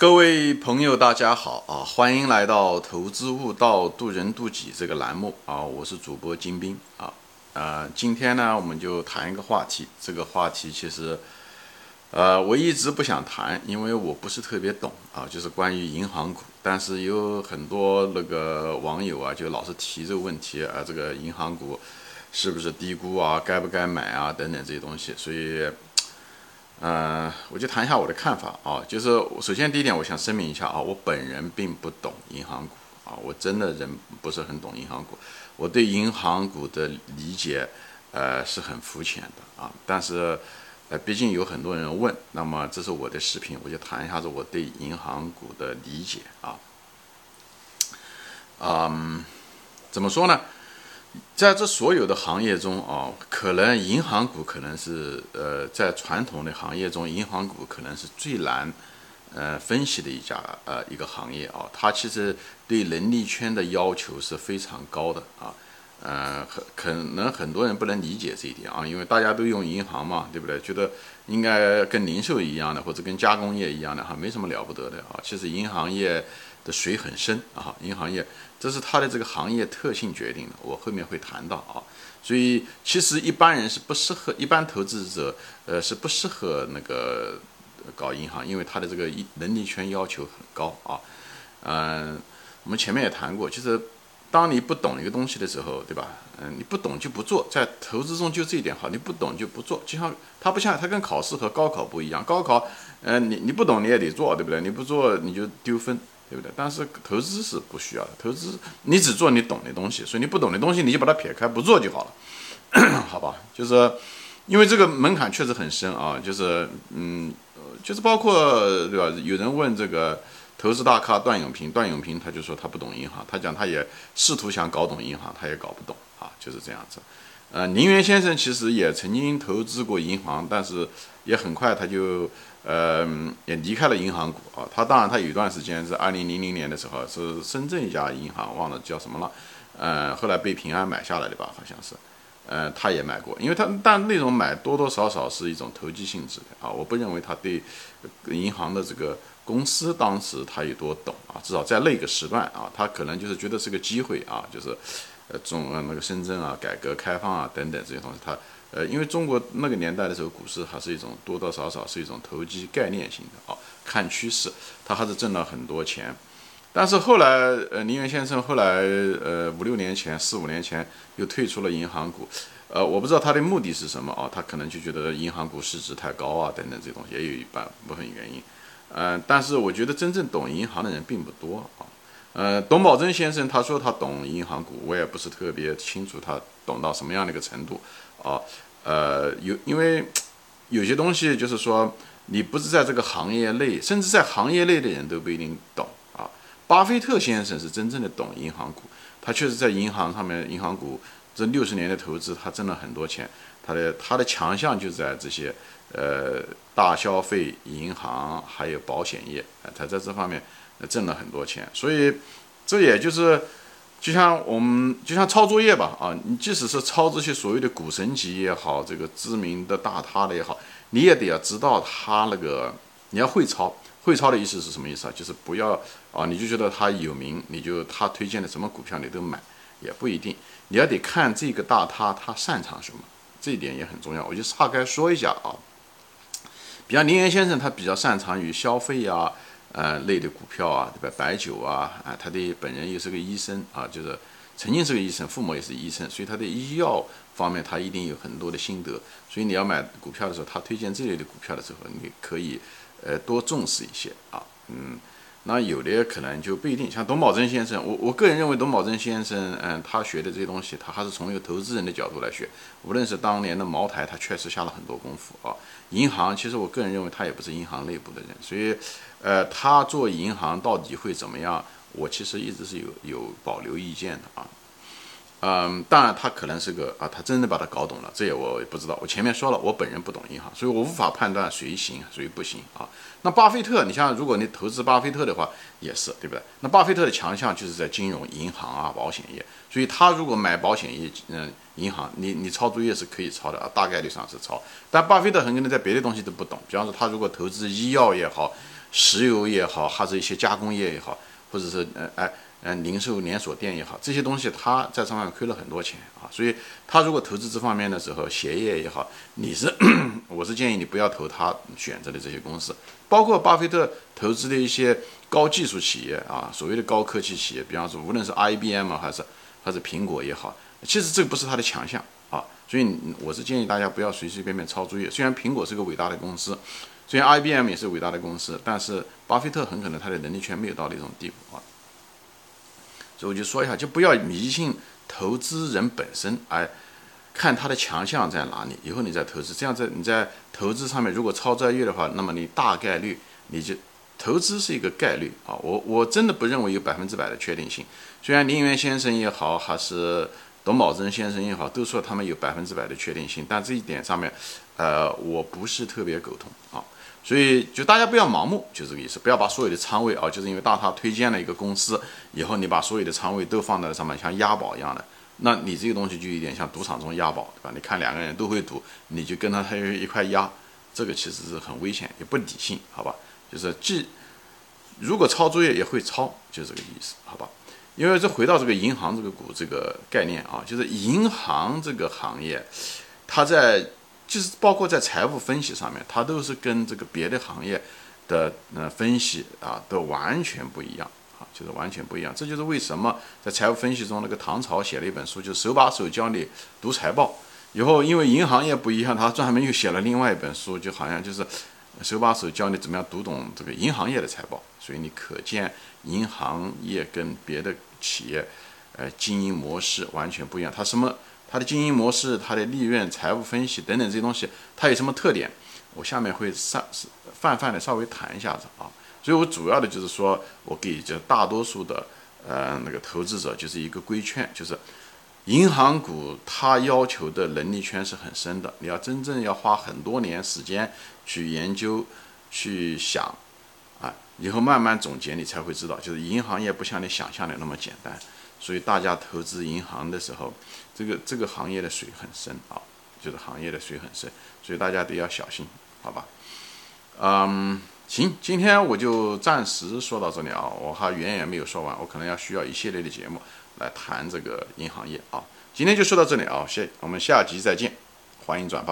各位朋友，大家好啊！欢迎来到“投资悟道，渡人渡己”这个栏目啊！我是主播金兵啊。呃，今天呢，我们就谈一个话题。这个话题其实，呃，我一直不想谈，因为我不是特别懂啊，就是关于银行股。但是有很多那个网友啊，就老是提这个问题啊，这个银行股是不是低估啊？该不该买啊？等等这些东西，所以。呃，我就谈一下我的看法啊，就是首先第一点，我想声明一下啊，我本人并不懂银行股啊，我真的人不是很懂银行股，我对银行股的理解呃是很肤浅的啊，但是呃毕竟有很多人问，那么这是我的视频，我就谈一下子我对银行股的理解啊，嗯，怎么说呢？在这所有的行业中啊，可能银行股可能是呃，在传统的行业中，银行股可能是最难呃分析的一家呃一个行业啊。它其实对能力圈的要求是非常高的啊。呃，很可能很多人不能理解这一点啊，因为大家都用银行嘛，对不对？觉得应该跟零售一样的，或者跟加工业一样的哈，没什么了不得的啊。其实银行业的水很深啊，银行业。这是它的这个行业特性决定的，我后面会谈到啊。所以其实一般人是不适合，一般投资者呃是不适合那个搞银行，因为它的这个能力圈要求很高啊。嗯，我们前面也谈过，就是当你不懂一个东西的时候，对吧？嗯，你不懂就不做，在投资中就这一点好，你不懂就不做。就像它不像它跟考试和高考不一样，高考，嗯，你你不懂你也得做，对不对？你不做你就丢分。对不对？但是投资是不需要的，投资你只做你懂的东西，所以你不懂的东西你就把它撇开不做就好了，好吧？就是因为这个门槛确实很深啊，就是嗯，就是包括对吧？有人问这个投资大咖段永平，段永平他就说他不懂银行，他讲他也试图想搞懂银行，他也搞不懂啊，就是这样子。呃，宁远先生其实也曾经投资过银行，但是也很快他就。呃，也离开了银行股啊。他当然，他有一段时间是二零零零年的时候，是深圳一家银行，忘了叫什么了。呃，后来被平安买下来的吧，好像是。呃，他也买过，因为他但那种买多多少少是一种投机性质的啊。我不认为他对银行的这个公司当时他有多懂啊。至少在那个时段啊，他可能就是觉得是个机会啊，就是呃中呃那个深圳啊，改革开放啊等等这些东西，他。呃，因为中国那个年代的时候，股市还是一种多多少少是一种投机概念型的啊，看趋势，他还是挣了很多钱。但是后来，呃，林园先生后来，呃，五六年前、四五年前又退出了银行股，呃，我不知道他的目的是什么啊，他可能就觉得银行股市值太高啊，等等这东西也有一半部分原因。嗯，但是我觉得真正懂银行的人并不多啊。呃，董宝珍先生他说他懂银行股，我也不是特别清楚他懂到什么样的一个程度。啊，呃，有因为有些东西就是说，你不是在这个行业内，甚至在行业内的人都不一定懂啊。巴菲特先生是真正的懂银行股，他确实在银行上面，银行股这六十年的投资，他挣了很多钱。他的他的强项就在这些呃大消费、银行还有保险业，他在这方面挣了很多钱。所以这也就是。就像我们就像抄作业吧，啊，你即使是抄这些所谓的股神级也好，这个知名的大咖的也好，你也得要知道他那个，你要会抄。会抄的意思是什么意思啊？就是不要啊，你就觉得他有名，你就他推荐的什么股票你都买，也不一定。你要得看这个大咖他擅长什么，这一点也很重要。我就岔开说一下啊，比方林岩先生他比较擅长于消费呀。呃，类的股票啊，对吧？白酒啊，啊，他的本人又是个医生啊，就是曾经是个医生，父母也是医生，所以他的医药方面他一定有很多的心得。所以你要买股票的时候，他推荐这类的股票的时候，你可以呃多重视一些啊，嗯。那有的可能就不一定，像董宝珍先生，我我个人认为董宝珍先生，嗯，他学的这些东西，他还是从一个投资人的角度来学。无论是当年的茅台，他确实下了很多功夫啊。银行，其实我个人认为他也不是银行内部的人，所以，呃，他做银行到底会怎么样，我其实一直是有有保留意见的啊。嗯，当然他可能是个啊，他真的把他搞懂了，这也我也不知道。我前面说了，我本人不懂银行，所以我无法判断谁行谁不行啊。那巴菲特，你像如果你投资巴菲特的话，也是对不对？那巴菲特的强项就是在金融、银行啊、保险业，所以他如果买保险业，嗯，银行，你你抄作业是可以抄的啊，大概率上是抄。但巴菲特很可能在别的东西都不懂，比方说他如果投资医药也好，石油也好，还是一些加工业也好，或者是呃哎。嗯，零售连锁店也好，这些东西他在上面亏了很多钱啊，所以他如果投资这方面的时候，鞋业也好，你是 我是建议你不要投他选择的这些公司，包括巴菲特投资的一些高技术企业啊，所谓的高科技企业，比方说无论是 IBM 还是还是苹果也好，其实这个不是他的强项啊，所以我是建议大家不要随随便便抄作业。虽然苹果是个伟大的公司，虽然 IBM 也是伟大的公司，但是巴菲特很可能他的能力圈没有到那种地步啊。所以我就说一下，就不要迷信投资人本身，哎，看他的强项在哪里，以后你再投资。这样在你在投资上面如果超专业的话，那么你大概率你就投资是一个概率啊。我我真的不认为有百分之百的确定性。虽然林园先生也好，还是董宝珍先生也好，都说他们有百分之百的确定性，但这一点上面，呃，我不是特别苟同啊。所以，就大家不要盲目，就这个意思。不要把所有的仓位啊，就是因为大他推荐了一个公司以后，你把所有的仓位都放在上面，像押宝一样的，那你这个东西就有点像赌场中押宝，对吧？你看两个人都会赌，你就跟他他一块押，这个其实是很危险，也不理性，好吧？就是既如果抄作业也会抄，就这个意思，好吧？因为这回到这个银行这个股这个概念啊，就是银行这个行业，它在。就是包括在财务分析上面，它都是跟这个别的行业的呃分析啊都完全不一样啊，就是完全不一样。这就是为什么在财务分析中，那个唐朝写了一本书，就手把手教你读财报。以后因为银行业不一样，他专门又写了另外一本书，就好像就是手把手教你怎么样读懂这个银行业的财报。所以你可见银行业跟别的企业呃经营模式完全不一样，它什么？它的经营模式、它的利润、财务分析等等这些东西，它有什么特点？我下面会上泛泛的稍微谈一下子啊。所以我主要的就是说，我给这大多数的呃那个投资者就是一个规劝，就是银行股它要求的能力圈是很深的，你要真正要花很多年时间去研究、去想啊，以后慢慢总结，你才会知道，就是银行业不像你想象的那么简单。所以大家投资银行的时候，这个这个行业的水很深啊，就是行业的水很深，所以大家都要小心，好吧？嗯，行，今天我就暂时说到这里啊，我还远远没有说完，我可能要需要一系列的节目来谈这个银行业啊。今天就说到这里啊，谢，我们下集再见，欢迎转发。